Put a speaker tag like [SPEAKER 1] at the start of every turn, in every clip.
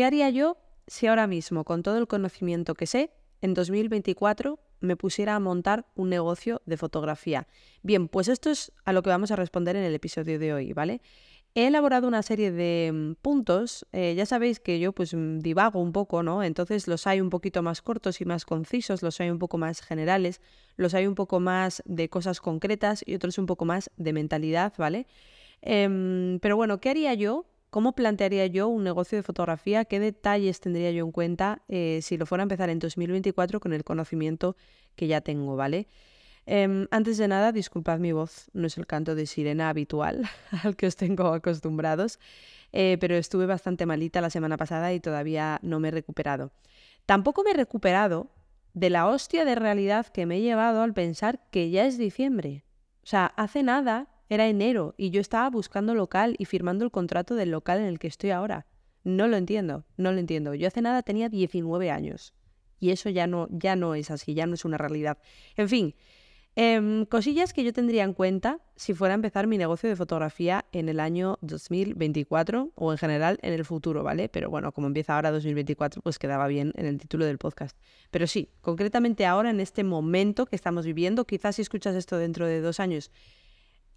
[SPEAKER 1] ¿qué haría yo si ahora mismo, con todo el conocimiento que sé, en 2024 me pusiera a montar un negocio de fotografía? Bien, pues esto es a lo que vamos a responder en el episodio de hoy, ¿vale? He elaborado una serie de mm, puntos, eh, ya sabéis que yo pues mm, divago un poco, ¿no? Entonces los hay un poquito más cortos y más concisos, los hay un poco más generales, los hay un poco más de cosas concretas y otros un poco más de mentalidad, ¿vale? Em, pero bueno, ¿qué haría yo? ¿Cómo plantearía yo un negocio de fotografía? ¿Qué detalles tendría yo en cuenta eh, si lo fuera a empezar en 2024 con el conocimiento que ya tengo, ¿vale? Em, antes de nada, disculpad mi voz, no es el canto de sirena habitual al que os tengo acostumbrados, eh, pero estuve bastante malita la semana pasada y todavía no me he recuperado. Tampoco me he recuperado de la hostia de realidad que me he llevado al pensar que ya es diciembre. O sea, hace nada era enero y yo estaba buscando local y firmando el contrato del local en el que estoy ahora. No lo entiendo, no lo entiendo. Yo hace nada tenía 19 años y eso ya no, ya no es así, ya no es una realidad. En fin, Em, cosillas que yo tendría en cuenta si fuera a empezar mi negocio de fotografía en el año 2024 o en general en el futuro, ¿vale? Pero bueno, como empieza ahora 2024, pues quedaba bien en el título del podcast. Pero sí, concretamente ahora, en este momento que estamos viviendo, quizás si escuchas esto dentro de dos años,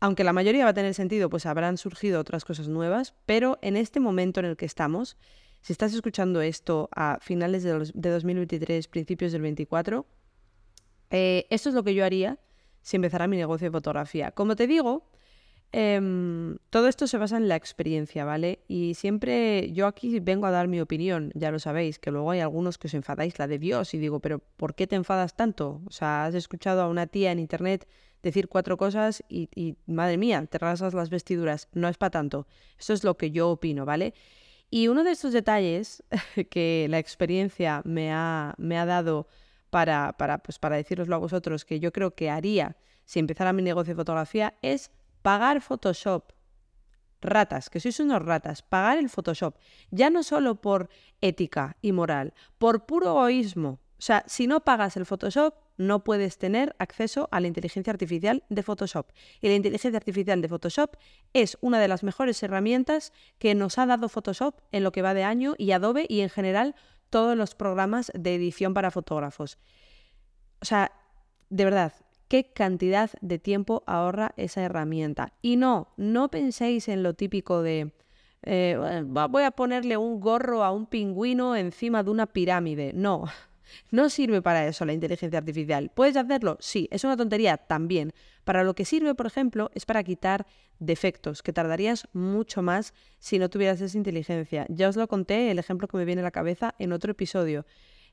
[SPEAKER 1] aunque la mayoría va a tener sentido, pues habrán surgido otras cosas nuevas, pero en este momento en el que estamos, si estás escuchando esto a finales de, 2023, principios del 24, eh, esto es lo que yo haría si empezara mi negocio de fotografía. Como te digo, em, todo esto se basa en la experiencia, ¿vale? Y siempre yo aquí vengo a dar mi opinión, ya lo sabéis, que luego hay algunos que os enfadáis, la de Dios, y digo, pero ¿por qué te enfadas tanto? O sea, has escuchado a una tía en internet decir cuatro cosas y, y madre mía, te rasgas las vestiduras, no es para tanto. Esto es lo que yo opino, ¿vale? Y uno de estos detalles que la experiencia me ha, me ha dado para, para, pues para deciroslo a vosotros que yo creo que haría si empezara mi negocio de fotografía es pagar Photoshop. Ratas, que sois unos ratas, pagar el Photoshop. Ya no solo por ética y moral, por puro egoísmo. O sea, si no pagas el Photoshop, no puedes tener acceso a la inteligencia artificial de Photoshop. Y la inteligencia artificial de Photoshop es una de las mejores herramientas que nos ha dado Photoshop en lo que va de año y Adobe y en general todos los programas de edición para fotógrafos. O sea, de verdad, qué cantidad de tiempo ahorra esa herramienta. Y no, no penséis en lo típico de eh, voy a ponerle un gorro a un pingüino encima de una pirámide. No, no sirve para eso la inteligencia artificial. ¿Puedes hacerlo? Sí, es una tontería también. Para lo que sirve, por ejemplo, es para quitar defectos, que tardarías mucho más si no tuvieras esa inteligencia. Ya os lo conté, el ejemplo que me viene a la cabeza en otro episodio.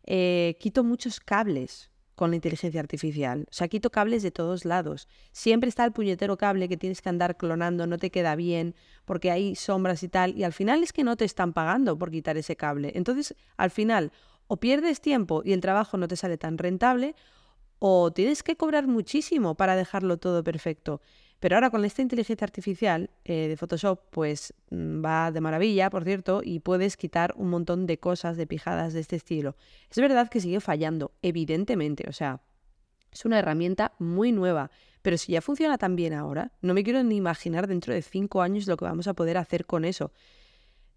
[SPEAKER 1] Eh, quito muchos cables con la inteligencia artificial. O sea, quito cables de todos lados. Siempre está el puñetero cable que tienes que andar clonando, no te queda bien, porque hay sombras y tal, y al final es que no te están pagando por quitar ese cable. Entonces, al final, o pierdes tiempo y el trabajo no te sale tan rentable, o tienes que cobrar muchísimo para dejarlo todo perfecto. Pero ahora con esta inteligencia artificial eh, de Photoshop, pues mm, va de maravilla, por cierto, y puedes quitar un montón de cosas, de pijadas de este estilo. Es verdad que sigue fallando, evidentemente, o sea, es una herramienta muy nueva, pero si ya funciona tan bien ahora, no me quiero ni imaginar dentro de cinco años lo que vamos a poder hacer con eso.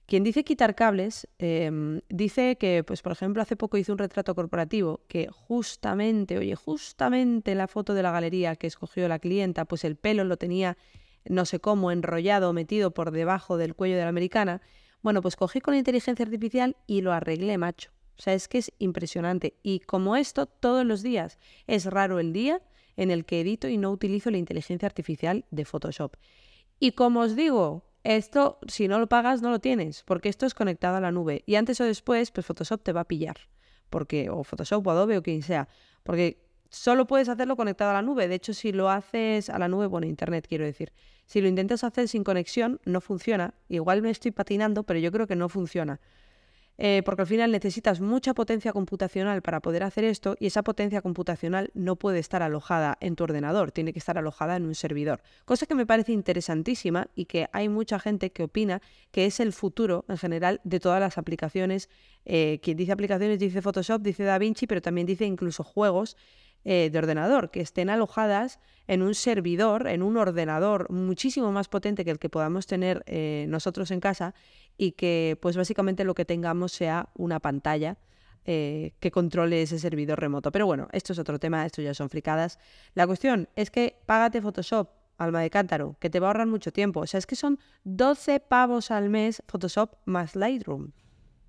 [SPEAKER 1] Quien dice quitar cables, em, dice que, pues, por ejemplo, hace poco hizo un retrato corporativo que justamente, oye, justamente la foto de la galería que escogió la clienta, pues el pelo lo tenía no sé cómo, enrollado, metido por debajo del cuello de la americana. Bueno, pues cogí con la inteligencia artificial y lo arreglé, macho. O sea, es que es impresionante. Y como esto, todos los días. Es raro el día en el que edito y no utilizo la inteligencia artificial de Photoshop. Y como os digo, esto, si no lo pagas, no lo tienes, porque esto es conectado a la nube. Y antes o después, pues Photoshop te va a pillar. Porque, o Photoshop o Adobe o quien sea. Porque solo puedes hacerlo conectado a la nube. De hecho, si lo haces a la nube, bueno, internet quiero decir. Si lo intentas hacer sin conexión, no funciona. Igual me estoy patinando, pero yo creo que no funciona. Eh, porque al final necesitas mucha potencia computacional para poder hacer esto y esa potencia computacional no puede estar alojada en tu ordenador, tiene que estar alojada en un servidor. Cosa que me parece interesantísima y que hay mucha gente que opina que es el futuro en general de todas las aplicaciones. Eh, quien dice aplicaciones dice Photoshop, dice DaVinci, pero también dice incluso juegos eh, de ordenador, que estén alojadas en un servidor, en un ordenador muchísimo más potente que el que podamos tener eh, nosotros en casa y que pues básicamente lo que tengamos sea una pantalla eh, que controle ese servidor remoto. Pero bueno, esto es otro tema, esto ya son fricadas. La cuestión es que págate Photoshop, alma de cántaro, que te va a ahorrar mucho tiempo. O sea, es que son 12 pavos al mes Photoshop más Lightroom.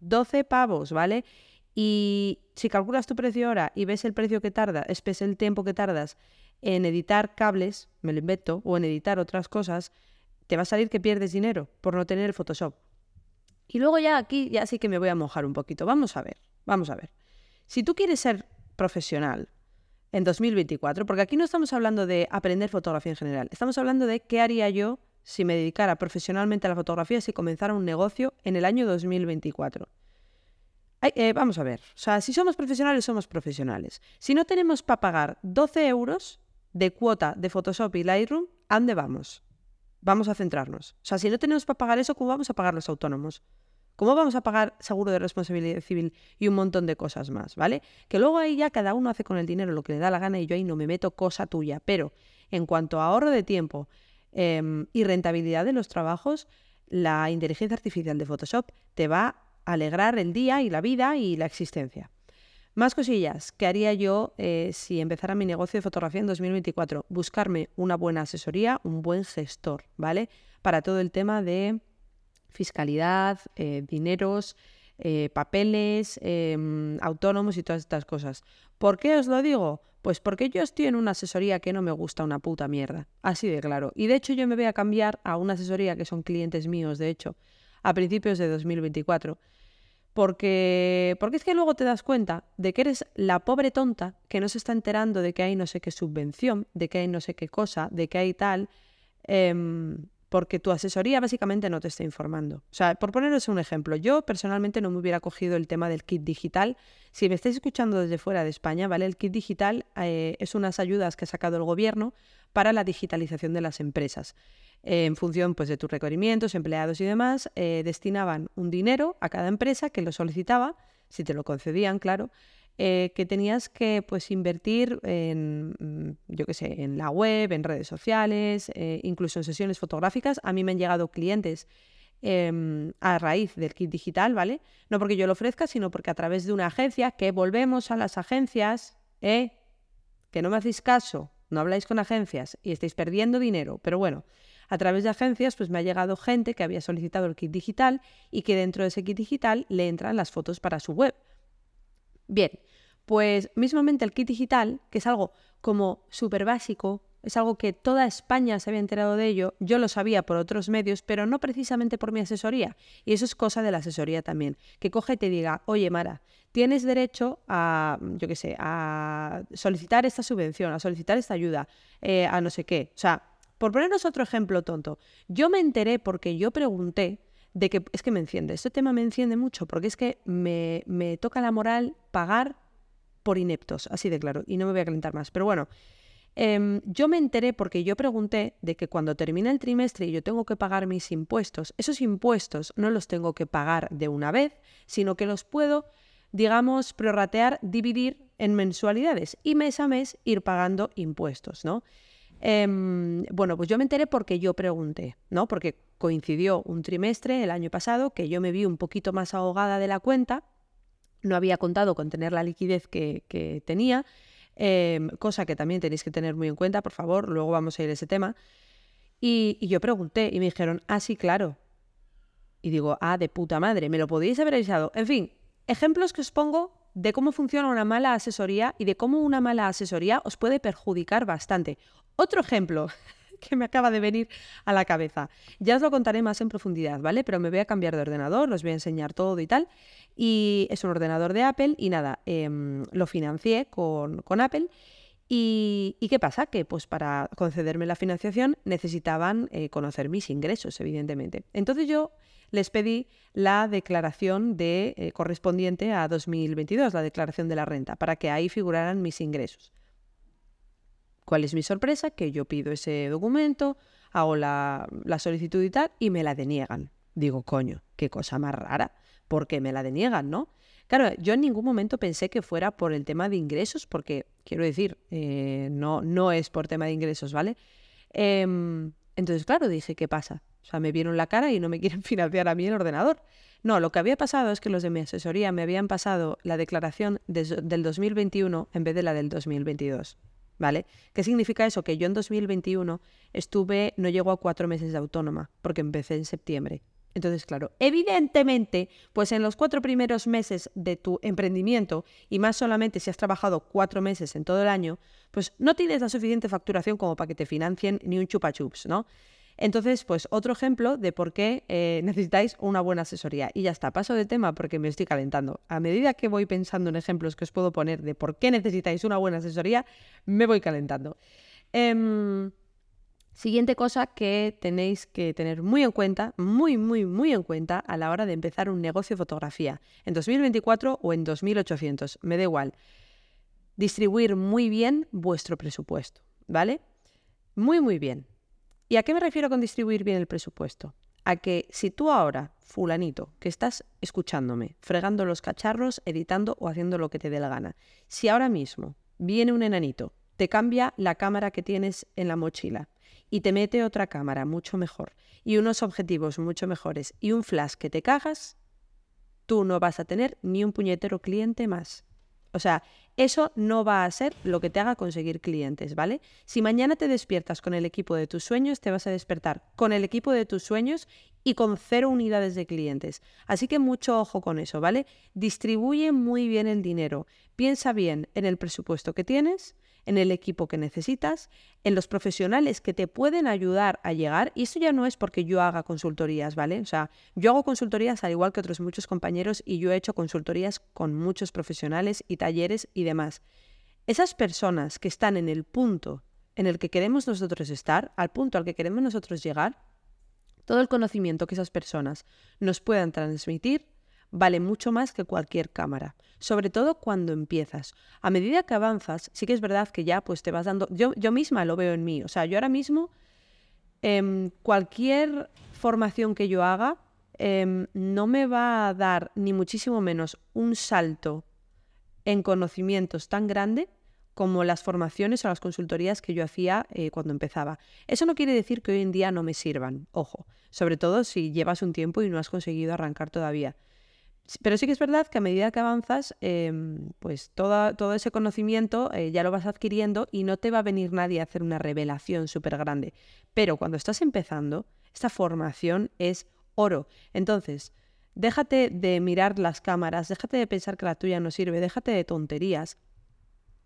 [SPEAKER 1] 12 pavos, ¿vale? Y si calculas tu precio ahora y ves el precio que tarda, ves el tiempo que tardas en editar cables, me lo invento, o en editar otras cosas, te va a salir que pierdes dinero por no tener el Photoshop. Y luego ya aquí, ya sí que me voy a mojar un poquito. Vamos a ver, vamos a ver. Si tú quieres ser profesional en 2024, porque aquí no estamos hablando de aprender fotografía en general, estamos hablando de qué haría yo si me dedicara profesionalmente a la fotografía si comenzara un negocio en el año 2024. Eh, vamos a ver, o sea, si somos profesionales, somos profesionales. Si no tenemos para pagar 12 euros de cuota de Photoshop y Lightroom, ¿a dónde vamos? Vamos a centrarnos. O sea, si no tenemos para pagar eso, ¿cómo vamos a pagar los autónomos? ¿Cómo vamos a pagar seguro de responsabilidad civil y un montón de cosas más, ¿vale? Que luego ahí ya cada uno hace con el dinero lo que le da la gana y yo ahí no me meto cosa tuya. Pero en cuanto a ahorro de tiempo em, y rentabilidad de los trabajos, la inteligencia artificial de Photoshop te va alegrar el día y la vida y la existencia. Más cosillas ¿Qué haría yo eh, si empezara mi negocio de fotografía en 2024. Buscarme una buena asesoría, un buen gestor, ¿vale? Para todo el tema de fiscalidad, eh, dineros, eh, papeles, em, autónomos y todas estas cosas. ¿Por qué os lo digo? Pues porque yo estoy en una asesoría que no me gusta una puta mierda. Así de claro. Y de hecho yo me voy a cambiar a una asesoría que son clientes míos, de hecho, a principios de 2024 porque, porque es que luego te das cuenta de que eres la pobre tonta que no se está enterando de que hay no sé qué subvención, de que hay no sé qué cosa, de que hay tal, em, porque tu asesoría básicamente no te está informando. O sea, por poneros un ejemplo, yo personalmente no me hubiera cogido el tema del kit digital. Si me estáis escuchando desde fuera de España, ¿vale? El kit digital eh, es unas ayudas que ha sacado el gobierno para la digitalización de las empresas en función pues, de tus requerimientos, empleados y demás, eh, destinaban un dinero a cada empresa que lo solicitaba, si te lo concedían, claro, eh, que tenías que pues, invertir en, mm, yo qué sé, en la web, en redes sociales, eh, incluso en sesiones fotográficas. A mí me han llegado clientes em, a raíz del kit digital, ¿vale? No porque yo lo ofrezca, sino porque a través de una agencia, que volvemos a las agencias, ¿eh? Que no me hacéis caso, no habláis con agencias y estáis perdiendo dinero, pero bueno, a través de agencias, pues me ha llegado gente que había solicitado el kit digital y que dentro de ese kit digital le entran las fotos para su web. Bien, pues mismamente el kit digital, que es algo como súper básico, es algo que toda España se había enterado de ello, yo lo sabía por otros medios, pero no precisamente por mi asesoría. Y eso es cosa de la asesoría también, que coge y te diga, oye Mara, tienes derecho a, yo qué sé, a solicitar esta subvención, a solicitar esta ayuda, eh, a no sé qué. O sea, por ponernos otro ejemplo tonto, yo me enteré porque yo pregunté de que es que me enciende, este tema me enciende mucho porque es que me, me toca la moral pagar por ineptos, así de claro, y no me voy a calentar más. Pero bueno, em, yo me enteré porque yo pregunté de que cuando termina el trimestre y yo tengo que pagar mis impuestos, esos impuestos no los tengo que pagar de una vez, sino que los puedo, digamos, prorratear, dividir en mensualidades y mes a mes ir pagando impuestos, ¿no? Em, bueno, pues yo me enteré porque yo pregunté, ¿no? Porque coincidió un trimestre el año pasado que yo me vi un poquito más ahogada de la cuenta, no había contado con tener la liquidez que, tenía, em, cosa que también tenéis que tener muy en cuenta, por favor, luego vamos a ir a ese tema. Y, y yo pregunté y me dijeron, ah, sí, claro. Y digo, ah, de puta madre, me lo podéis haber avisado. En fin, ejemplos que os pongo de cómo funciona una mala asesoría y de cómo una mala asesoría os puede perjudicar bastante. Otro ejemplo que me acaba de venir a la cabeza. Ya os lo contaré más en profundidad, ¿vale? Pero me voy a cambiar de ordenador, os voy a enseñar todo y tal. Y es un ordenador de Apple y nada, em, lo financié con, Apple. Y, qué pasa? Que pues para concederme la financiación necesitaban eh, conocer mis ingresos, evidentemente. Entonces yo les pedí la declaración de, eh, correspondiente a 2022, la declaración de la renta, para que ahí figuraran mis ingresos. ¿Cuál es mi sorpresa? Que yo pido ese documento, hago la, solicitud y tal, y me la deniegan. Digo, coño, qué cosa más rara. porque me la deniegan, ¿no? Claro, yo en ningún momento pensé que fuera por el tema de ingresos, porque quiero decir, eh, no, no es por tema de ingresos, ¿vale? Em, entonces, claro, dije, ¿qué pasa? O sea, me vieron la cara y no me quieren financiar a mí el ordenador. No, lo que había pasado es que los de mi asesoría me habían pasado la declaración del 2021 en vez de la del 2022. ¿Vale? ¿Qué significa eso? Que yo en 2021 estuve, no llego a cuatro meses de autónoma, porque empecé en septiembre. Entonces, claro, evidentemente, pues en los cuatro primeros meses de tu emprendimiento, y más solamente si has trabajado cuatro meses en todo el año, pues no tienes la suficiente facturación como para que te financien ni un chupa chups, ¿no? Entonces, pues otro ejemplo de por qué eh, necesitáis una buena asesoría. Y ya está, paso de tema porque me estoy calentando. A medida que voy pensando en ejemplos que os puedo poner de por qué necesitáis una buena asesoría, me voy calentando. Em, siguiente cosa que tenéis que tener muy en cuenta, muy, muy, muy en cuenta a la hora de empezar un negocio de fotografía, en 2024 o en 2800, me da igual. Distribuir muy bien vuestro presupuesto, ¿vale? Muy, muy bien. ¿Y a qué me refiero con distribuir bien el presupuesto? A que si tú ahora, fulanito, que estás escuchándome, fregando los cacharros, editando o haciendo lo que te dé la gana, si ahora mismo viene un enanito, te cambia la cámara que tienes en la mochila y te mete otra cámara mucho mejor y unos objetivos mucho mejores y un flash que te cagas, tú no vas a tener ni un puñetero cliente más. O sea, eso no va a ser lo que te haga conseguir clientes, ¿vale? Si mañana te despiertas con el equipo de tus sueños, te vas a despertar con el equipo de tus sueños y con cero unidades de clientes. Así que mucho ojo con eso, ¿vale? Distribuye muy bien el dinero. Piensa bien en el presupuesto que tienes, en el equipo que necesitas, en los profesionales que te pueden ayudar a llegar. Y eso ya no es porque yo haga consultorías, ¿vale? O sea, yo hago consultorías al igual que otros muchos compañeros y yo he hecho consultorías con muchos profesionales y talleres y demás. Esas personas que están en el punto en el que queremos nosotros estar, al punto al que queremos nosotros llegar, todo el conocimiento que esas personas nos puedan transmitir vale mucho más que cualquier cámara, sobre todo cuando empiezas. A medida que avanzas, sí que es verdad que ya pues te vas dando, yo, yo misma lo veo en mí, o sea, yo ahora mismo em, cualquier formación que yo haga em, no me va a dar ni muchísimo menos un salto en conocimientos tan grande como las formaciones o las consultorías que yo hacía eh, cuando empezaba. Eso no quiere decir que hoy en día no me sirvan, ojo, sobre todo si llevas un tiempo y no has conseguido arrancar todavía. Pero sí que es verdad que a medida que avanzas, em, pues todo ese conocimiento eh, ya lo vas adquiriendo y no te va a venir nadie a hacer una revelación súper grande. Pero cuando estás empezando, esta formación es oro. Entonces, déjate de mirar las cámaras, déjate de pensar que la tuya no sirve, déjate de tonterías,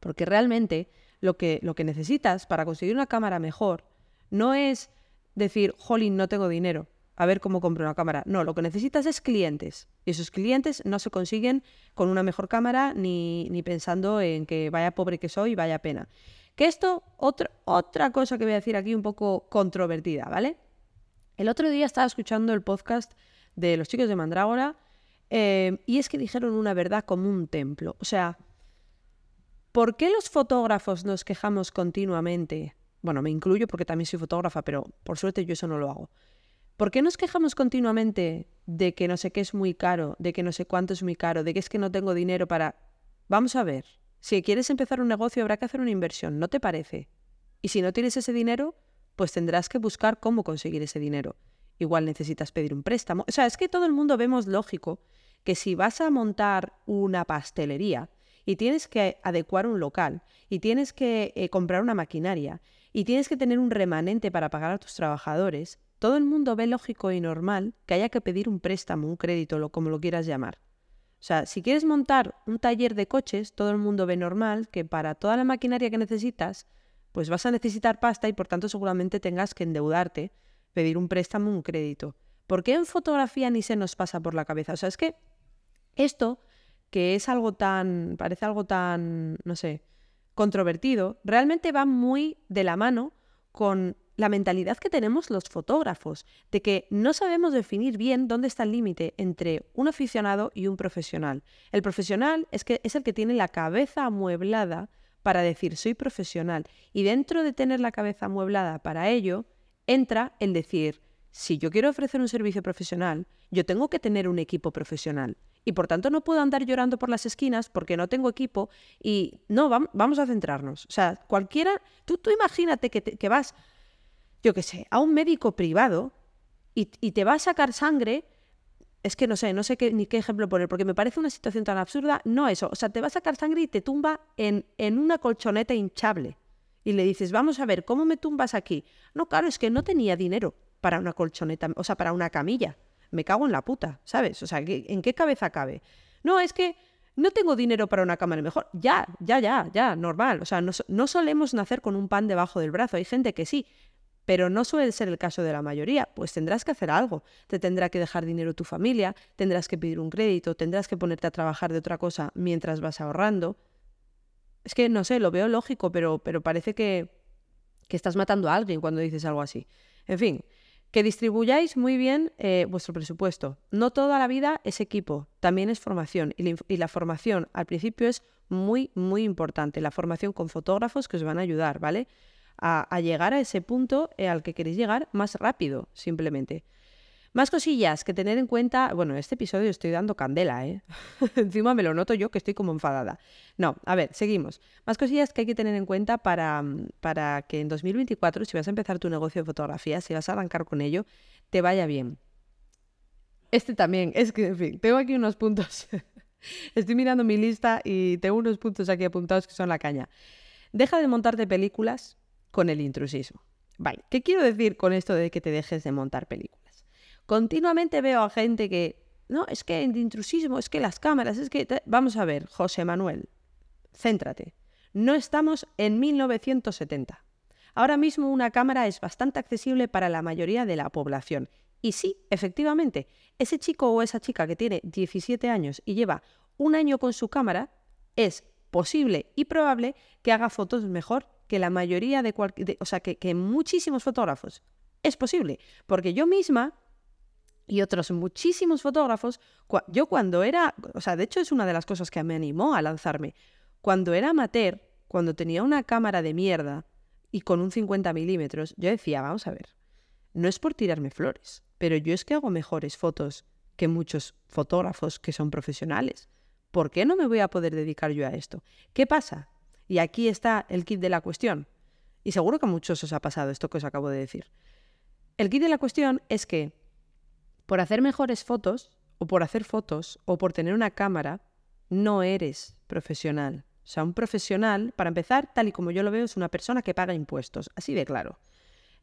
[SPEAKER 1] porque realmente lo que, lo que necesitas para conseguir una cámara mejor no es decir, jolín, no tengo dinero a ver cómo compro una cámara. No, lo que necesitas es clientes. Y esos clientes no se consiguen con una mejor cámara ni, ni pensando en que vaya pobre que soy, vaya pena. Que esto, otra, otra cosa que voy a decir aquí un poco controvertida, ¿vale? El otro día estaba escuchando el podcast de los chicos de Mandrágora eh, y es que dijeron una verdad como un templo. O sea, ¿por qué los fotógrafos nos quejamos continuamente? Bueno, me incluyo porque también soy fotógrafa, pero por suerte yo eso no lo hago. ¿Por qué nos quejamos continuamente de que no sé qué es muy caro, de que no sé cuánto es muy caro, de que es que no tengo dinero para... Vamos a ver, si quieres empezar un negocio habrá que hacer una inversión, ¿no te parece? Y si no tienes ese dinero, pues tendrás que buscar cómo conseguir ese dinero. Igual necesitas pedir un préstamo. O sea, es que todo el mundo vemos lógico que si vas a montar una pastelería y tienes que adecuar un local y tienes que eh, comprar una maquinaria y tienes que tener un remanente para pagar a tus trabajadores, todo el mundo ve lógico y normal que haya que pedir un préstamo, un crédito, lo, como lo quieras llamar. O sea, si quieres montar un taller de coches, todo el mundo ve normal que para toda la maquinaria que necesitas, pues vas a necesitar pasta y por tanto seguramente tengas que endeudarte, pedir un préstamo, un crédito. ¿Por qué en fotografía ni se nos pasa por la cabeza? O sea, es que esto, que es algo tan, parece algo tan, no sé, controvertido, realmente va muy de la mano con la mentalidad que tenemos los fotógrafos, de que no sabemos definir bien dónde está el límite entre un aficionado y un profesional. El profesional es, que, es el que tiene la cabeza amueblada para decir soy profesional y dentro de tener la cabeza amueblada para ello entra el decir si yo quiero ofrecer un servicio profesional, yo tengo que tener un equipo profesional. Y por tanto no puedo andar llorando por las esquinas porque no tengo equipo y no, vamos a centrarnos. O sea, cualquiera, tú, tú imagínate que, que vas, yo qué sé, a un médico privado y, y te va a sacar sangre es que no sé, no sé qué, ni qué ejemplo poner, porque me parece una situación tan absurda. No eso, o sea, te va a sacar sangre y te tumba en, en una colchoneta hinchable. Y le dices, vamos a ver, ¿cómo me tumbas aquí? No, claro, es que no tenía dinero para una colchoneta, o sea, para una camilla. Me cago en la puta, ¿sabes? O sea, ¿en qué cabeza cabe? No, es que no tengo dinero para una cámara mejor. Ya, ya, ya, ya, normal. O sea, no, no solemos nacer con un pan debajo del brazo. Hay gente que sí, pero no suele ser el caso de la mayoría, pues tendrás que hacer algo. Te tendrá que dejar dinero tu familia, tendrás que pedir un crédito, tendrás que ponerte a trabajar de otra cosa mientras vas ahorrando. Es que no sé, lo veo lógico, pero, pero parece que, que estás matando a alguien cuando dices algo así. En fin, que distribuyáis muy bien eh, vuestro presupuesto. No toda la vida es equipo, también es formación. Y la, y la, formación al principio es muy, muy importante. La formación con fotógrafos que os van a ayudar, ¿vale? A, llegar a ese punto eh, al que queréis llegar más rápido, simplemente. Más cosillas que tener en cuenta. Bueno, este episodio estoy dando candela, ¿eh? Encima me lo noto yo que estoy como enfadada. No, a ver, seguimos. Más cosillas que hay que tener en cuenta para, para que en 2024, si vas a empezar tu negocio de fotografía, si vas a arrancar con ello, te vaya bien. Este también, es que, en fin, tengo aquí unos puntos. estoy mirando mi lista y tengo unos puntos aquí apuntados que son la caña. Deja de montarte películas con el intrusismo. Vale, ¿qué quiero decir con esto de que te dejes de montar películas? Continuamente veo a gente que, no, es que el intrusismo, es que las cámaras, es que... Vamos a ver, José Manuel, céntrate. No estamos en 1970. Ahora mismo una cámara es bastante accesible para la mayoría de la población. Y sí, efectivamente, ese chico o esa chica que tiene 17 años y lleva un año con su cámara, es posible y probable que haga fotos mejor que la mayoría de, o sea, que, que muchísimos fotógrafos. Es posible, porque yo misma y otros muchísimos fotógrafos, yo cuando era, o sea, de hecho es una de las cosas que me animó a lanzarme, cuando era amateur, cuando tenía una cámara de mierda y con un 50 milímetros, yo decía, vamos a ver, no es por tirarme flores, pero yo es que hago mejores fotos que muchos fotógrafos que son profesionales. ¿Por qué no me voy a poder dedicar yo a esto? ¿Qué pasa? Y aquí está el kit de la cuestión. Y seguro que a muchos os ha pasado esto que os acabo de decir. El kit de la cuestión es que por hacer mejores fotos, o por hacer fotos, o por tener una cámara, no eres profesional. O sea, un profesional, para empezar, tal y como yo lo veo, es una persona que paga impuestos, así de claro.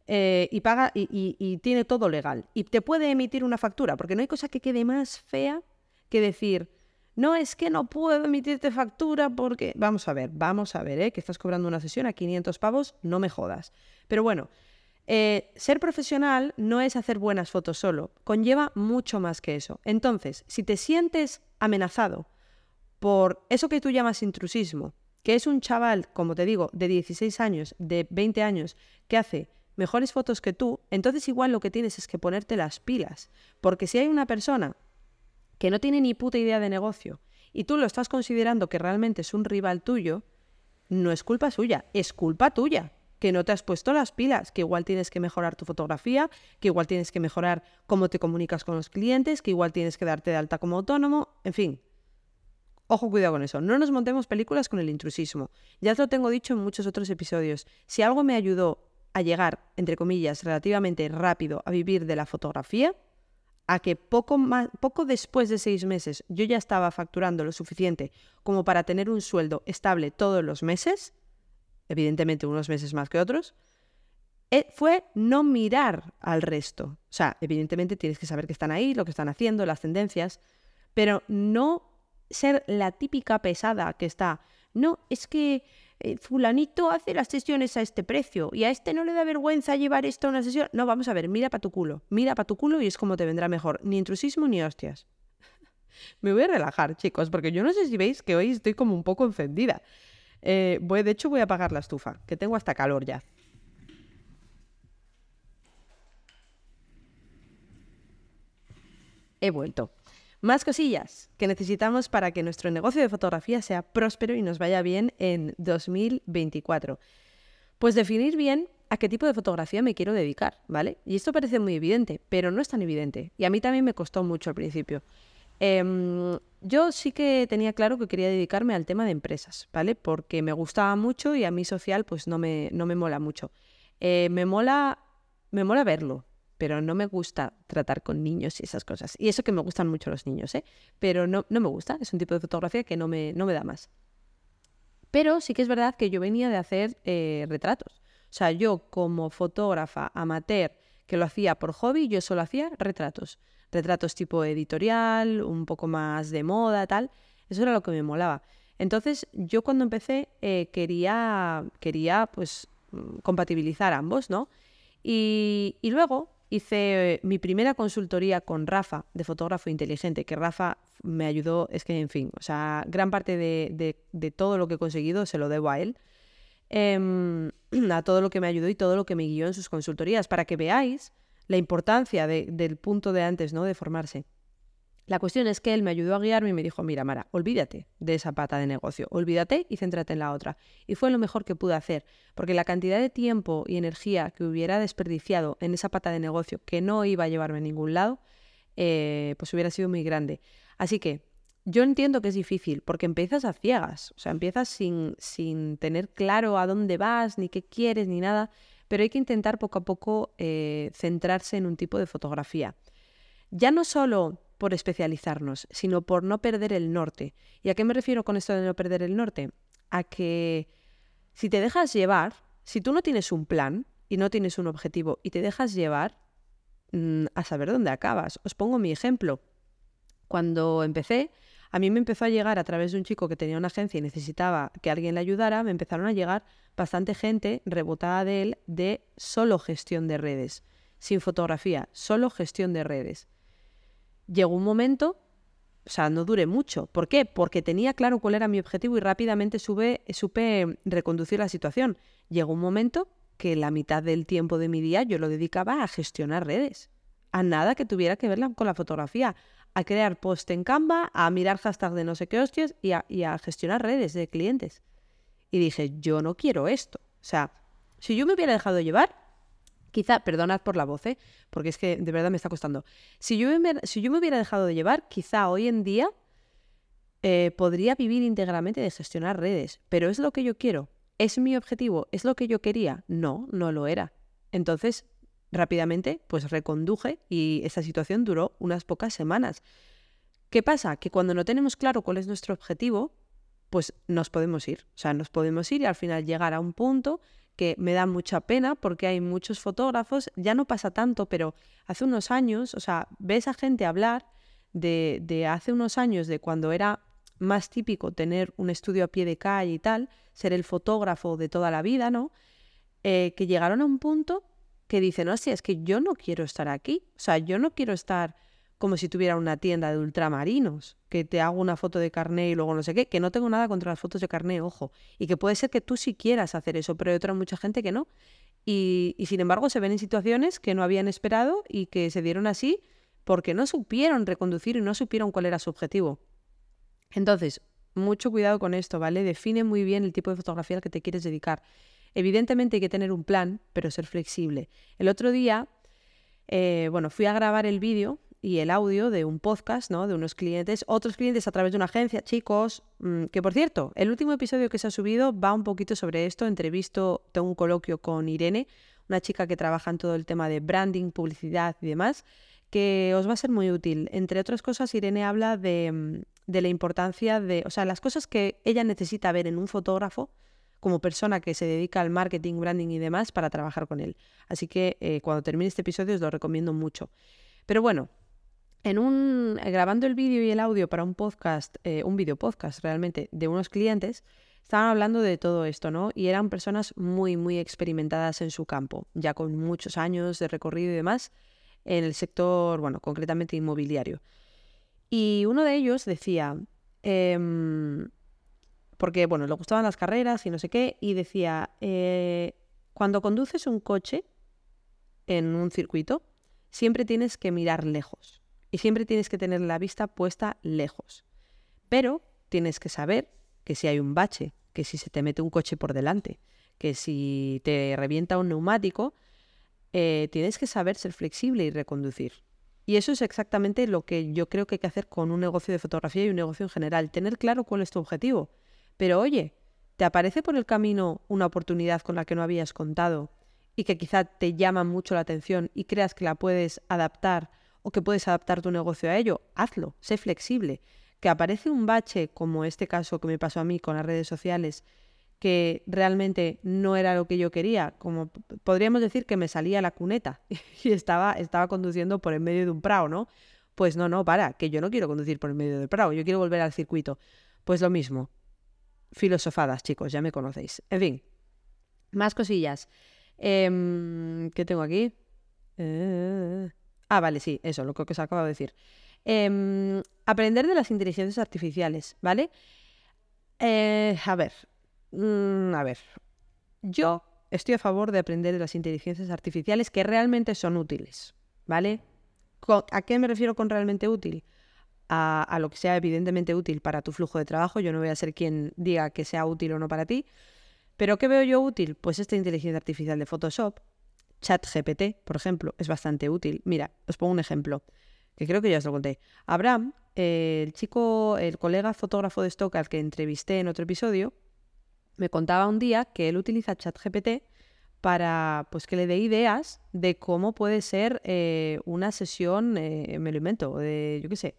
[SPEAKER 1] Eh, y paga y, y tiene todo legal. Y te puede emitir una factura, porque no hay cosa que quede más fea que decir, no es que no puedo emitirte factura porque... Vamos a ver, vamos a ver, ¿eh? que estás cobrando una sesión a 500 pavos, no me jodas. Pero bueno, eh, ser profesional no es hacer buenas fotos solo, conlleva mucho más que eso. Entonces, si te sientes amenazado por eso que tú llamas intrusismo, que es un chaval, como te digo, de 16 años, de 20 años, que hace mejores fotos que tú, entonces igual lo que tienes es que ponerte las pilas. Porque si hay una persona que no tiene ni puta idea de negocio y tú lo estás considerando que realmente es un rival tuyo, no es culpa suya, es culpa tuya, que no te has puesto las pilas, que igual tienes que mejorar tu fotografía, que igual tienes que mejorar cómo te comunicas con los clientes, que igual tienes que darte de alta como autónomo, en fin. Ojo, cuidado con eso. No nos montemos películas con el intrusismo. Ya te lo tengo dicho en muchos otros episodios. Si algo me ayudó a llegar, entre comillas, relativamente rápido a vivir de la fotografía, a que poco, más, poco después de seis meses yo ya estaba facturando lo suficiente como para tener un sueldo estable todos los meses, evidentemente unos meses más que otros, eh, fue no mirar al resto. O sea, evidentemente tienes que saber que están ahí, lo que están haciendo, las tendencias, pero no ser la típica pesada que está, no, es que eh, fulanito hace las sesiones a este precio y a este no le da vergüenza llevar esto a una sesión. No, vamos a ver, mira para tu culo, mira para tu culo y es como te vendrá mejor. Ni intrusismo ni hostias. Me voy a relajar, chicos, porque yo no sé si veis que hoy estoy como un poco encendida. Eh, voy, de hecho, voy a apagar la estufa, que tengo hasta calor ya. He vuelto. Más cosillas que necesitamos para que nuestro negocio de fotografía sea próspero y nos vaya bien en 2024. Pues definir bien a qué tipo de fotografía me quiero dedicar, ¿vale? Y esto parece muy evidente, pero no es tan evidente. Y a mí también me costó mucho al principio. Em, yo sí que tenía claro que quería dedicarme al tema de empresas, ¿vale? Porque me gustaba mucho y a mí social pues no me, no me mola mucho. Eh, me mola me mola verlo, pero no me gusta tratar con niños y esas cosas. Y eso que me gustan mucho los niños, ¿eh? Pero no, no me gusta, es un tipo de fotografía que no me, no me da más. Pero sí que es verdad que yo venía de hacer eh, retratos. O sea, yo como fotógrafa amateur que lo hacía por hobby, yo solo hacía retratos. Retratos tipo editorial, un poco más de moda, tal. Eso era lo que me molaba. Entonces, yo cuando empecé eh, quería, quería pues mm, compatibilizar ambos, ¿no? Y, luego hice mi primera consultoría con Rafa, de fotógrafo inteligente, que Rafa me ayudó, es que, en fin, o sea, gran parte de, todo lo que he conseguido se lo debo a él, em, a todo lo que me ayudó y todo lo que me guió en sus consultorías, para que veáis la importancia del punto de antes, ¿no? De formarse. La cuestión es que él me ayudó a guiarme y me dijo, mira, Mara, olvídate de esa pata de negocio, olvídate y céntrate en la otra. Y fue lo mejor que pude hacer, porque la cantidad de tiempo y energía que hubiera desperdiciado en esa pata de negocio que no iba a llevarme a ningún lado, eh, pues hubiera sido muy grande. Así que yo entiendo que es difícil, porque empiezas a ciegas, o sea, empiezas sin, sin tener claro a dónde vas, ni qué quieres, ni nada, pero hay que intentar poco a poco eh, centrarse en un tipo de fotografía. Ya no solo por especializarnos, sino por no perder el norte. ¿Y a qué me refiero con esto de no perder el norte? A que si te dejas llevar, si tú no tienes un plan y no tienes un objetivo y te dejas llevar, mm, a saber dónde acabas. Os pongo mi ejemplo. Cuando empecé, a mí me empezó a llegar a través de un chico que tenía una agencia y necesitaba que alguien le ayudara, me empezaron a llegar bastante gente rebotada de él de solo gestión de redes, sin fotografía, solo gestión de redes llegó un momento, o sea, no duré mucho. ¿Por qué? Porque tenía claro cuál era mi objetivo y rápidamente supe reconducir la situación. Llegó un momento que la mitad del tiempo de mi día yo lo dedicaba a gestionar redes, a nada que tuviera que ver con la fotografía, a crear post en Canva, a mirar hashtags de no sé qué hostias y a, y a gestionar redes de clientes. Y dije, yo no quiero esto. O sea, si yo me hubiera dejado llevar, quizá, perdonad por la voz, ¿eh? porque es que de verdad me está costando. Si yo me, si yo me hubiera dejado de llevar, quizá hoy en día eh, podría vivir íntegramente de gestionar redes. Pero ¿es lo que yo quiero? ¿Es mi objetivo? ¿Es lo que yo quería? No, no lo era. Entonces, rápidamente, pues reconduje y esa situación duró unas pocas semanas. ¿Qué pasa? Que cuando no tenemos claro cuál es nuestro objetivo, pues nos podemos ir. O sea, nos podemos ir y al final llegar a un punto que me da mucha pena porque hay muchos fotógrafos, ya no pasa tanto, pero hace unos años, o sea, ves a gente hablar de, de hace unos años, de cuando era más típico tener un estudio a pie de calle y tal, ser el fotógrafo de toda la vida, ¿no? Eh, que llegaron a un punto que dicen, hostia, es que yo no quiero estar aquí, o sea, yo no quiero estar como si tuviera una tienda de ultramarinos, que te hago una foto de carné y luego no sé qué, que no tengo nada contra las fotos de carné, ojo, y que puede ser que tú sí quieras hacer eso, pero hay otra mucha gente que no. Y, sin embargo se ven en situaciones que no habían esperado y que se dieron así porque no supieron reconducir y no supieron cuál era su objetivo. Entonces, mucho cuidado con esto, ¿vale? Define muy bien el tipo de fotografía al que te quieres dedicar. Evidentemente hay que tener un plan, pero ser flexible. El otro día, eh, bueno, fui a grabar el vídeo y el audio de un podcast, ¿no? De unos clientes, otros clientes a través de una agencia, chicos, mm, que por cierto, el último episodio que se ha subido va un poquito sobre esto, entrevisto, tengo un coloquio con Irene, una chica que trabaja en todo el tema de branding, publicidad y demás, que os va a ser muy útil. Entre otras cosas, Irene habla de, mm, de la importancia de, o sea, las cosas que ella necesita ver en un fotógrafo como persona que se dedica al marketing, branding y demás para trabajar con él. Así que eh, cuando termine este episodio os lo recomiendo mucho. Pero bueno, en un, eh, grabando el vídeo y el audio para un podcast, eh, un video podcast realmente, de unos clientes, estaban hablando de todo esto, ¿no? Y eran personas muy, muy experimentadas en su campo, ya con muchos años de recorrido y demás, en el sector, bueno, concretamente inmobiliario. Y uno de ellos decía, em, porque, bueno, le gustaban las carreras y no sé qué, y decía, eh, cuando conduces un coche en un circuito, siempre tienes que mirar lejos. Y siempre tienes que tener la vista puesta lejos. Pero tienes que saber que si hay un bache, que si se te mete un coche por delante, que si te revienta un neumático, eh, tienes que saber ser flexible y reconducir. Y eso es exactamente lo que yo creo que hay que hacer con un negocio de fotografía y un negocio en general, tener claro cuál es tu objetivo. Pero oye, ¿te aparece por el camino una oportunidad con la que no habías contado y que quizá te llama mucho la atención y creas que la puedes adaptar o que puedes adaptar tu negocio a ello? Hazlo, sé flexible. Que aparece un bache como este caso que me pasó a mí con las redes sociales que realmente no era lo que yo quería, como podríamos decir que me salía la cuneta y estaba, estaba conduciendo por el medio de un prado, ¿no? Pues no, no, para, que yo no quiero conducir por el medio del prado, yo quiero volver al circuito. Pues lo mismo. Filosofadas, chicos, ya me conocéis. En fin, más cosillas. Em, ¿Qué tengo aquí? Eh, ah, vale, sí, eso, lo que os acabo de decir. Em, aprender de las inteligencias artificiales, ¿vale? Eh, a ver, Mm, a ver, yo estoy a favor de aprender de las inteligencias artificiales que realmente son útiles, ¿vale? ¿A qué me refiero con realmente útil? A, a, lo que sea evidentemente útil para tu flujo de trabajo. Yo no voy a ser quien diga que sea útil o no para ti. Pero ¿qué veo yo útil? Pues esta inteligencia artificial de Photoshop, ChatGPT, por ejemplo, es bastante útil. Mira, os pongo un ejemplo, que creo que ya os lo conté. Abraham, el chico, el colega fotógrafo de stock al que entrevisté en otro episodio, me contaba un día que él utiliza ChatGPT para pues que le dé ideas de cómo puede ser eh, una sesión, eh, me lo invento, de, yo qué sé,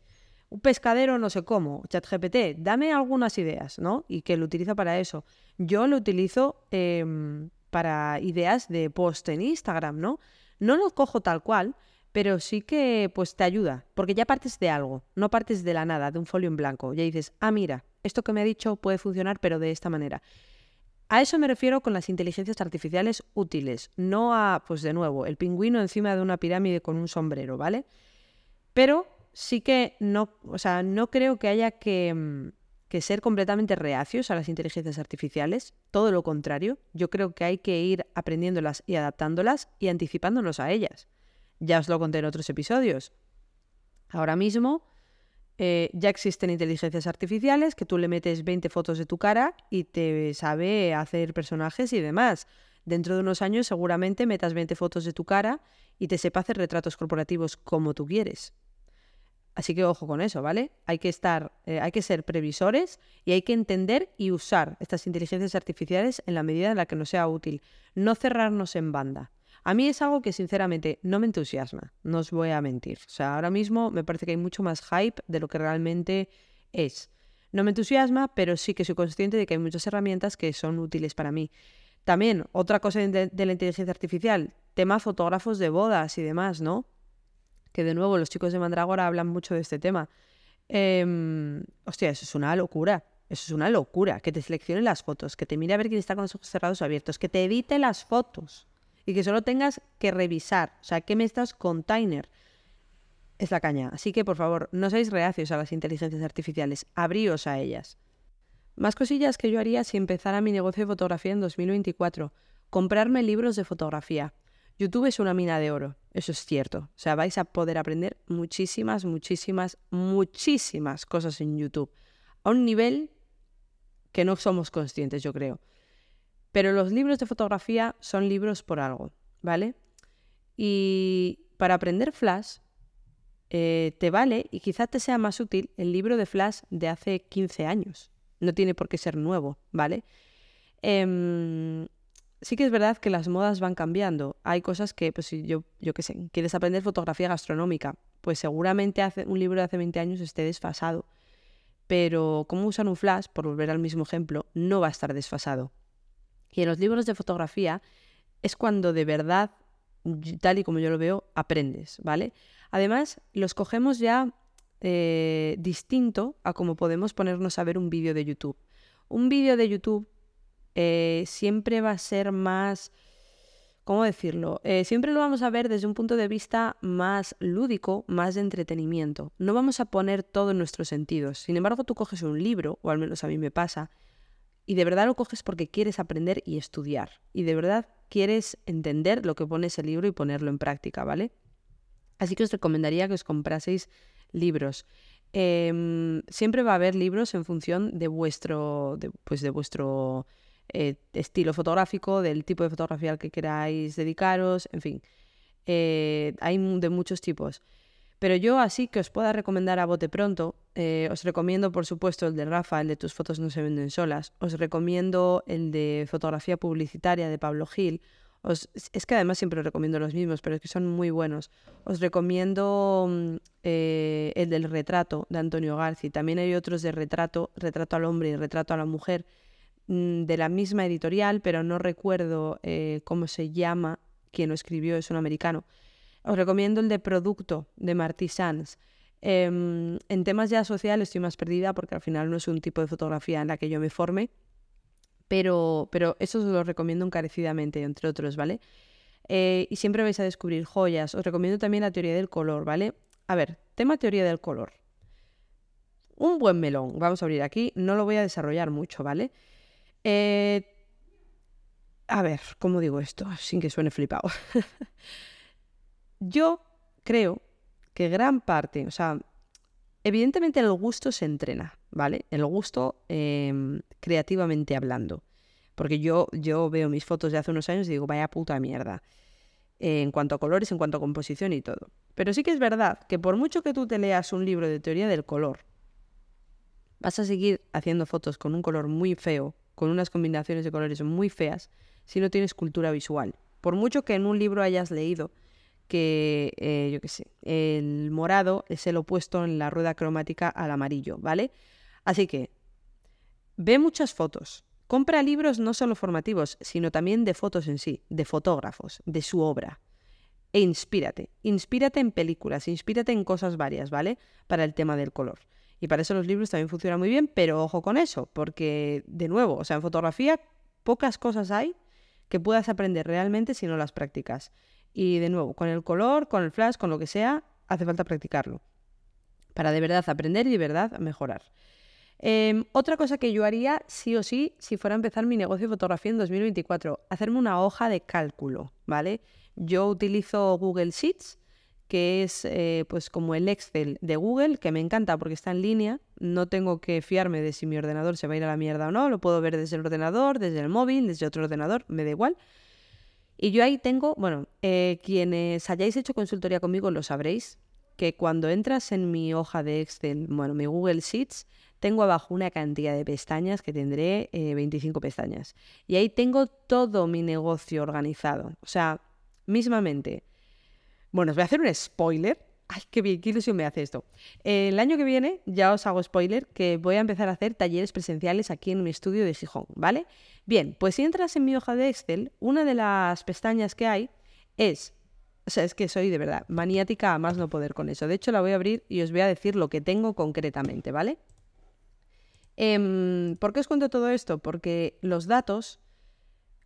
[SPEAKER 1] un pescadero no sé cómo, ChatGPT, dame algunas ideas, ¿no? Y que lo utiliza para eso. Yo lo utilizo em, para ideas de post en Instagram, ¿no? No lo cojo tal cual, pero sí que pues te ayuda, porque ya partes de algo, no partes de la nada, de un folio en blanco. Ya dices, ah, mira, esto que me ha dicho puede funcionar, pero de esta manera. A eso me refiero con las inteligencias artificiales útiles, no a, pues de nuevo, el pingüino encima de una pirámide con un sombrero, ¿vale? Pero sí que no, o sea, no creo que haya que, mm, que ser completamente reacios a las inteligencias artificiales, todo lo contrario, yo creo que hay que ir aprendiéndolas y adaptándolas y anticipándonos a ellas. Ya os lo conté en otros episodios. Ahora mismo eh, ya existen inteligencias artificiales que tú le metes 20 fotos de tu cara y te sabe hacer personajes y demás. Dentro de unos años seguramente metas 20 fotos de tu cara y te sepa hacer retratos corporativos como tú quieres. Así que ojo con eso, ¿vale? Hay que estar, eh, hay que ser previsores y hay que entender y usar estas inteligencias artificiales en la medida en la que nos sea útil. No cerrarnos en banda. A mí es algo que sinceramente no me entusiasma, no os voy a mentir. O sea, ahora mismo me parece que hay mucho más hype de lo que realmente es. No me entusiasma, pero sí que soy consciente de que hay muchas herramientas que son útiles para mí. También, otra cosa de, la inteligencia artificial, tema fotógrafos de bodas y demás, ¿no? Que de nuevo los chicos de Mandragora hablan mucho de este tema. Em, hostia, eso es una locura. Eso es una locura. Que te seleccione las fotos, que te mire a ver quién está con los ojos cerrados o abiertos, que te edite las fotos y que solo tengas que revisar. O sea, ¿qué me estás container? Es la caña. Así que, por favor, no seáis reacios a las inteligencias artificiales, abríos a ellas. Más cosillas que yo haría si empezara mi negocio de fotografía en 2024. Comprarme libros de fotografía. YouTube es una mina de oro, eso es cierto. O sea, vais a poder aprender muchísimas, muchísimas, muchísimas cosas en YouTube. A un nivel que no somos conscientes, yo creo. Pero los libros de fotografía son libros por algo, ¿vale? Y para aprender Flash, eh, te vale y quizá te sea más útil el libro de Flash de hace 15 años. No tiene por qué ser nuevo, ¿vale? Em, sí que es verdad que las modas van cambiando. Hay cosas que, pues si yo, yo qué sé, quieres aprender fotografía gastronómica, pues seguramente hace, un libro de hace 20 años esté desfasado. Pero cómo usar un flash, por volver al mismo ejemplo, no va a estar desfasado. Y en los libros de fotografía es cuando de verdad, tal y como yo lo veo, aprendes, ¿vale? Además, los cogemos ya eh, distinto a como podemos ponernos a ver un vídeo de YouTube. Un vídeo de YouTube eh, siempre va a ser más... ¿Cómo decirlo? Eh, siempre lo vamos a ver desde un punto de vista más lúdico, más de entretenimiento. No vamos a poner todo en nuestros sentidos. Sin embargo, tú coges un libro, o al menos a mí me pasa, y de verdad lo coges porque quieres aprender y estudiar. Y de verdad quieres entender lo que pone ese libro y ponerlo en práctica, ¿vale? Así que os recomendaría que os compraseis libros. Em, siempre va a haber libros en función de vuestro, pues de vuestro eh, estilo fotográfico, del tipo de fotografía al que queráis dedicaros, en fin. Eh, hay de muchos tipos. Pero yo así que os pueda recomendar a bote pronto, eh, os recomiendo por supuesto el de Rafa, el de tus fotos no se venden solas, os recomiendo el de fotografía publicitaria de Pablo Gil, es que además siempre os recomiendo los mismos, pero es que son muy buenos. Os recomiendo mm, el del retrato de Antonio Garci, también hay otros de retrato, retrato al hombre y retrato a la mujer, de la misma editorial, pero no recuerdo eh, cómo se llama, quien lo escribió, es un americano. Os recomiendo el de Producto de Martí Sanz. Em, en temas ya sociales estoy más perdida porque al final no es un tipo de fotografía en la que yo me forme, pero, pero eso os lo recomiendo encarecidamente, entre otros, ¿vale? Eh, y siempre vais a descubrir joyas. Os recomiendo también la teoría del color, ¿vale? A ver, tema teoría del color. Un buen melón, vamos a abrir aquí, no lo voy a desarrollar mucho, ¿vale? Eh, a ver, ¿cómo digo esto? Sin que suene flipado. Yo creo que gran parte, o sea, evidentemente el gusto se entrena, ¿vale? El gusto em, creativamente hablando. Porque yo, yo veo mis fotos de hace unos años y digo, vaya puta mierda. en cuanto a colores, en cuanto a composición y todo. Pero sí que es verdad que por mucho que tú te leas un libro de teoría del color, vas a seguir haciendo fotos con un color muy feo, con unas combinaciones de colores muy feas, si no tienes cultura visual. Por mucho que en un libro hayas leído que, eh, yo qué sé, el morado es el opuesto en la rueda cromática al amarillo, ¿vale? Así que, ve muchas fotos. Compra libros no solo formativos, sino también de fotos en sí, de fotógrafos, de su obra. E inspírate. Inspírate en películas, inspírate en cosas varias, ¿vale? Para el tema del color. Y para eso los libros también funcionan muy bien, pero ojo con eso, porque, de nuevo, o sea, en fotografía pocas cosas hay que puedas aprender realmente si no las practicas. Y de nuevo, con el color, con el flash, con lo que sea, hace falta practicarlo. Para de verdad aprender y de verdad mejorar. Em, otra cosa que yo haría sí o sí si fuera a empezar mi negocio de fotografía en 2024, hacerme una hoja de cálculo, ¿vale? Yo utilizo Google Sheets que es eh, pues como el Excel de Google, que me encanta porque está en línea, no tengo que fiarme de si mi ordenador se va a ir a la mierda o no, lo puedo ver desde el ordenador, desde el móvil, desde otro ordenador, me da igual. Y yo ahí tengo, bueno, eh, quienes hayáis hecho consultoría conmigo lo sabréis, que cuando entras en mi hoja de Excel, bueno, mi Google Sheets, tengo abajo una cantidad de pestañas que tendré 25 eh, pestañas. Y ahí tengo todo mi negocio organizado. O sea, mismamente, bueno, os voy a hacer un spoiler. Ay, qué bien, qué ilusión me hace esto. El año que viene, ya os hago spoiler, que voy a empezar a hacer talleres presenciales aquí en mi estudio de Gijón, ¿vale? Bien, pues si entras en mi hoja de Excel, una de las pestañas que hay es o sea, es que soy de verdad maniática a más no poder con eso. De hecho, la voy a abrir y os voy a decir lo que tengo concretamente, ¿vale? Em, ¿Por qué os cuento todo esto? Porque los datos,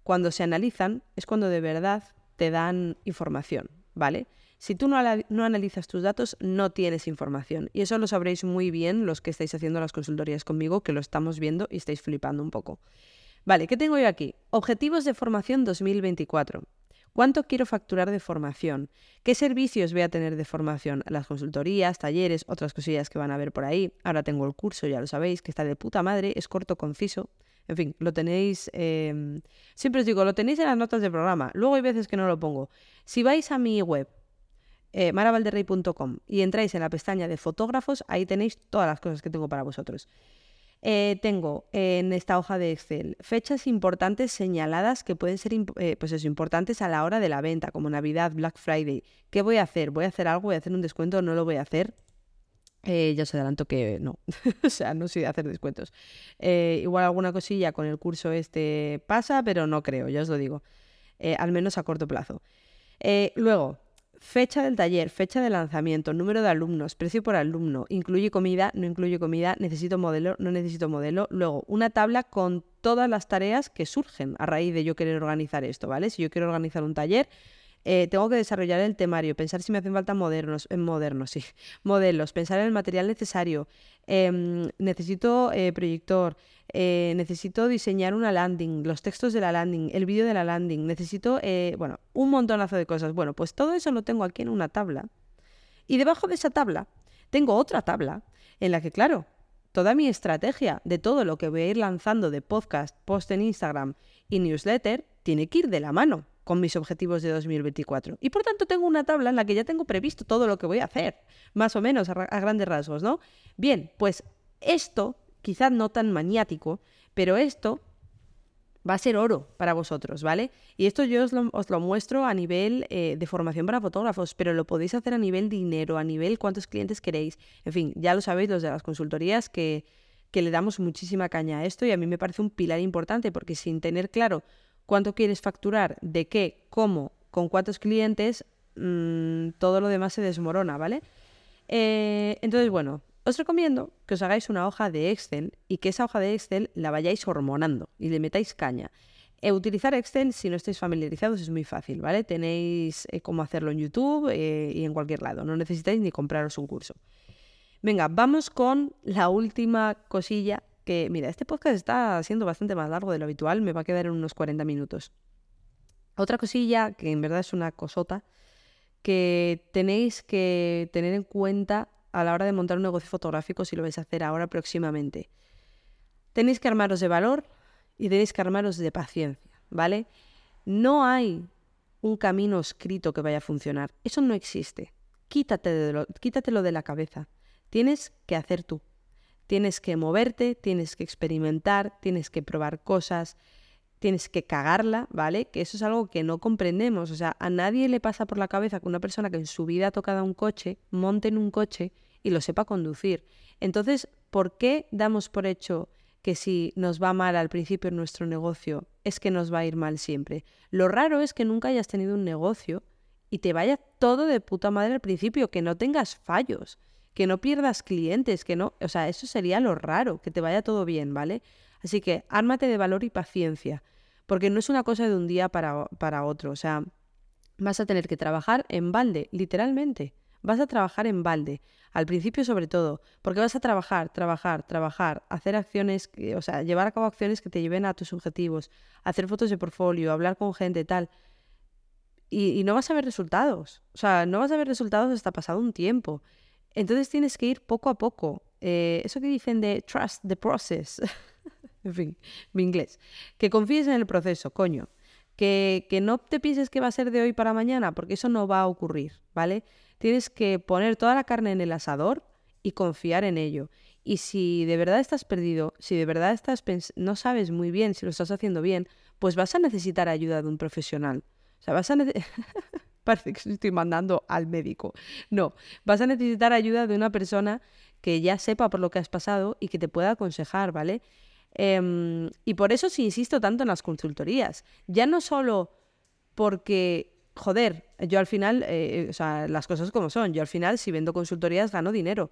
[SPEAKER 1] cuando se analizan, es cuando de verdad te dan información, ¿vale? Si tú no, analizas tus datos, no tienes información. Y eso lo sabréis muy bien los que estáis haciendo las consultorías conmigo, que lo estamos viendo y estáis flipando un poco. Vale, ¿qué tengo yo aquí? Objetivos de formación 2024. ¿Cuánto quiero facturar de formación? ¿Qué servicios voy a tener de formación? Las consultorías, talleres, otras cosillas que van a ver por ahí. Ahora tengo el curso, ya lo sabéis, que está de puta madre, es corto, conciso. En fin, lo tenéis. Em, siempre os digo, lo tenéis en las notas del programa. Luego hay veces que no lo pongo. Si vais a mi web, eh, maravalderrey.com y entráis en la pestaña de fotógrafos, ahí tenéis todas las cosas que tengo para vosotros. Eh, tengo en esta hoja de Excel fechas importantes señaladas que pueden ser eh, pues eso, importantes a la hora de la venta, como Navidad, Black Friday. ¿Qué voy a hacer? ¿Voy a hacer algo? ¿Voy a hacer un descuento? ¿No lo voy a hacer? ya os adelanto que no, o sea, no soy de hacer descuentos. igual alguna cosilla con el curso este pasa, pero no creo, ya os lo digo, al menos a corto plazo. luego, Fecha del taller, fecha de lanzamiento, número de alumnos, precio por alumno, incluye comida, no incluye comida, necesito modelo, no necesito modelo. Luego, una tabla con todas las tareas que surgen a raíz de yo querer organizar esto, ¿vale? Si yo quiero organizar un taller, eh, tengo que desarrollar el temario, pensar si me hacen falta modernos, eh, modernos, sí, modelos, pensar en el material necesario, em, necesito eh, necesito diseñar una landing, los textos de la landing, el vídeo de la landing, necesito, bueno, un montonazo de cosas. Bueno, pues todo eso lo tengo aquí en una tabla. Y debajo de esa tabla tengo otra tabla en la que, claro, toda mi estrategia de todo lo que voy a ir lanzando de podcast, post en Instagram y newsletter tiene que ir de la mano con mis objetivos de 2024. Y por tanto tengo una tabla en la que ya tengo previsto todo lo que voy a hacer, más o menos a, grandes rasgos, ¿no? Bien, pues esto, quizás no tan maniático, pero esto va a ser oro para vosotros, ¿vale? Y esto yo os lo, muestro a nivel eh, de formación para fotógrafos, pero lo podéis hacer a nivel dinero, a nivel cuántos clientes queréis. En fin, ya lo sabéis los de las consultorías que, que le damos muchísima caña a esto y a mí me parece un pilar importante porque sin tener claro cuánto quieres facturar, de qué, cómo, con cuántos clientes, mm, todo lo demás se desmorona, ¿vale? Eh, entonces, bueno, os recomiendo que os hagáis una hoja de Excel y que esa hoja de Excel la vayáis hormonando y le metáis caña. Eh, utilizar Excel, si no estáis familiarizados, es muy fácil, ¿vale? Tenéis eh, cómo hacerlo en YouTube y en cualquier lado. No necesitáis ni compraros un curso. Venga, vamos con la última cosilla que, mira, este podcast está siendo bastante más largo de lo habitual, me va a quedar en unos 40 minutos. Otra cosilla, que en verdad es una cosota, que tenéis que tener en cuenta a la hora de montar un negocio fotográfico si lo vais a hacer ahora próximamente. Tenéis que armaros de valor y tenéis que armaros de paciencia, ¿vale? No hay un camino escrito que vaya a funcionar. Eso no existe. Quítate de lo, quítatelo de la cabeza. Tienes que hacer tú. Tienes que moverte, tienes que experimentar, tienes que probar cosas, tienes que cagarla, ¿vale? Que eso es algo que no comprendemos. O sea, a nadie le pasa por la cabeza que una persona que en su vida ha tocado un coche, monte en un coche y lo sepa conducir. Entonces, ¿por qué damos por hecho que si nos va mal al principio en nuestro negocio, es que nos va a ir mal siempre? Lo raro es que nunca hayas tenido un negocio y te vaya todo de puta madre al principio, que no tengas fallos que no pierdas clientes, que no, o sea, eso sería lo raro, que te vaya todo bien, ¿vale? Así que ármate de valor y paciencia, porque no es una cosa de un día para, otro, o sea, vas a tener que trabajar en balde, literalmente. Vas a trabajar en balde, al principio sobre todo, porque vas a trabajar, trabajar, trabajar, hacer acciones, o sea, llevar a cabo acciones que te lleven a tus objetivos, hacer fotos de portfolio, hablar con gente, tal. Y, y no vas a ver resultados, o sea, no vas a ver resultados hasta pasado un tiempo. Entonces tienes que ir poco a poco. Eh, eso que dicen de trust the process. en fin, mi inglés. Que confíes en el proceso, coño. Que, que no te pienses que va a ser de hoy para mañana, porque eso no va a ocurrir, ¿vale? Tienes que poner toda la carne en el asador y confiar en ello. Y si de verdad estás perdido, si de verdad estás no sabes muy bien si lo estás haciendo bien, pues vas a necesitar ayuda de un profesional. O sea, vas a parece que estoy mandando al médico. No, vas a necesitar ayuda de una persona que ya sepa por lo que has pasado y que te pueda aconsejar, ¿vale? Em, y por eso sí insisto tanto en las consultorías. Ya no solo porque, joder, yo al final, eh, o sea, las cosas como son, yo al final si vendo consultorías gano dinero,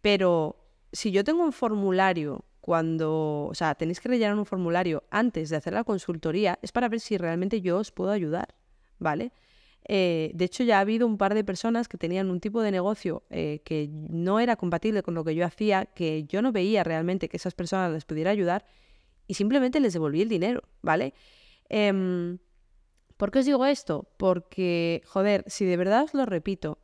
[SPEAKER 1] pero si yo tengo un formulario cuando, o sea, tenéis que rellenar un formulario antes de hacer la consultoría, es para ver si realmente yo os puedo ayudar, ¿vale? Eh, de hecho, ya ha habido un par de personas que tenían un tipo de negocio eh, que no era compatible con lo que yo hacía, que yo no veía realmente que esas personas les pudiera ayudar y simplemente les devolví el dinero, ¿vale? Em, ¿Por qué os digo esto? Porque, joder, si de verdad os lo repito,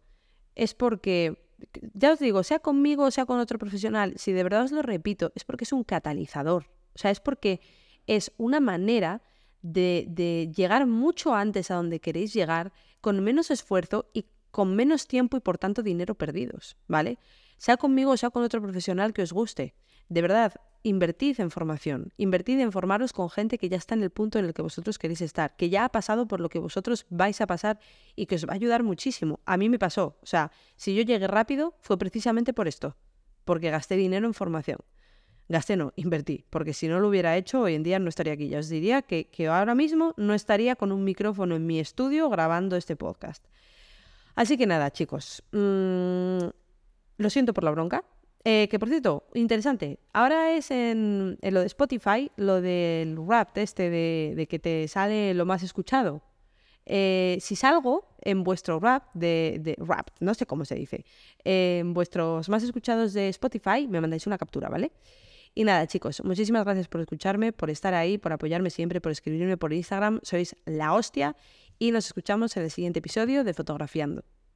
[SPEAKER 1] es porque, ya os digo, sea conmigo o sea con otro profesional, si de verdad os lo repito, es porque es un catalizador. O sea, es porque es una manera de, de llegar mucho antes a donde queréis llegar con menos esfuerzo y con menos tiempo y por tanto dinero perdidos, ¿vale? Sea conmigo o sea con otro profesional que os guste. De verdad, invertid en formación, invertid en formaros con gente que ya está en el punto en el que vosotros queréis estar, que ya ha pasado por lo que vosotros vais a pasar y que os va a ayudar muchísimo. A mí me pasó, o sea, si yo llegué rápido fue precisamente por esto, porque gasté dinero en formación. Gasté no, invertí, porque si no lo hubiera hecho, hoy en día no estaría aquí. Ya os diría que, ahora mismo no estaría con un micrófono en mi estudio grabando este podcast. Así que nada, chicos, mm, lo siento por la bronca. Eh, que por cierto, interesante, ahora es en, lo de Spotify, lo del rap este de, que te sale lo más escuchado. Eh, si salgo en vuestro rap de, de, rap, no sé cómo se dice, en vuestros más escuchados de Spotify, me mandáis una captura, ¿vale? Y nada, chicos, muchísimas gracias por escucharme, por estar ahí, por apoyarme siempre, por escribirme por Instagram. Sois la hostia y nos escuchamos en el siguiente episodio de Fotografiando.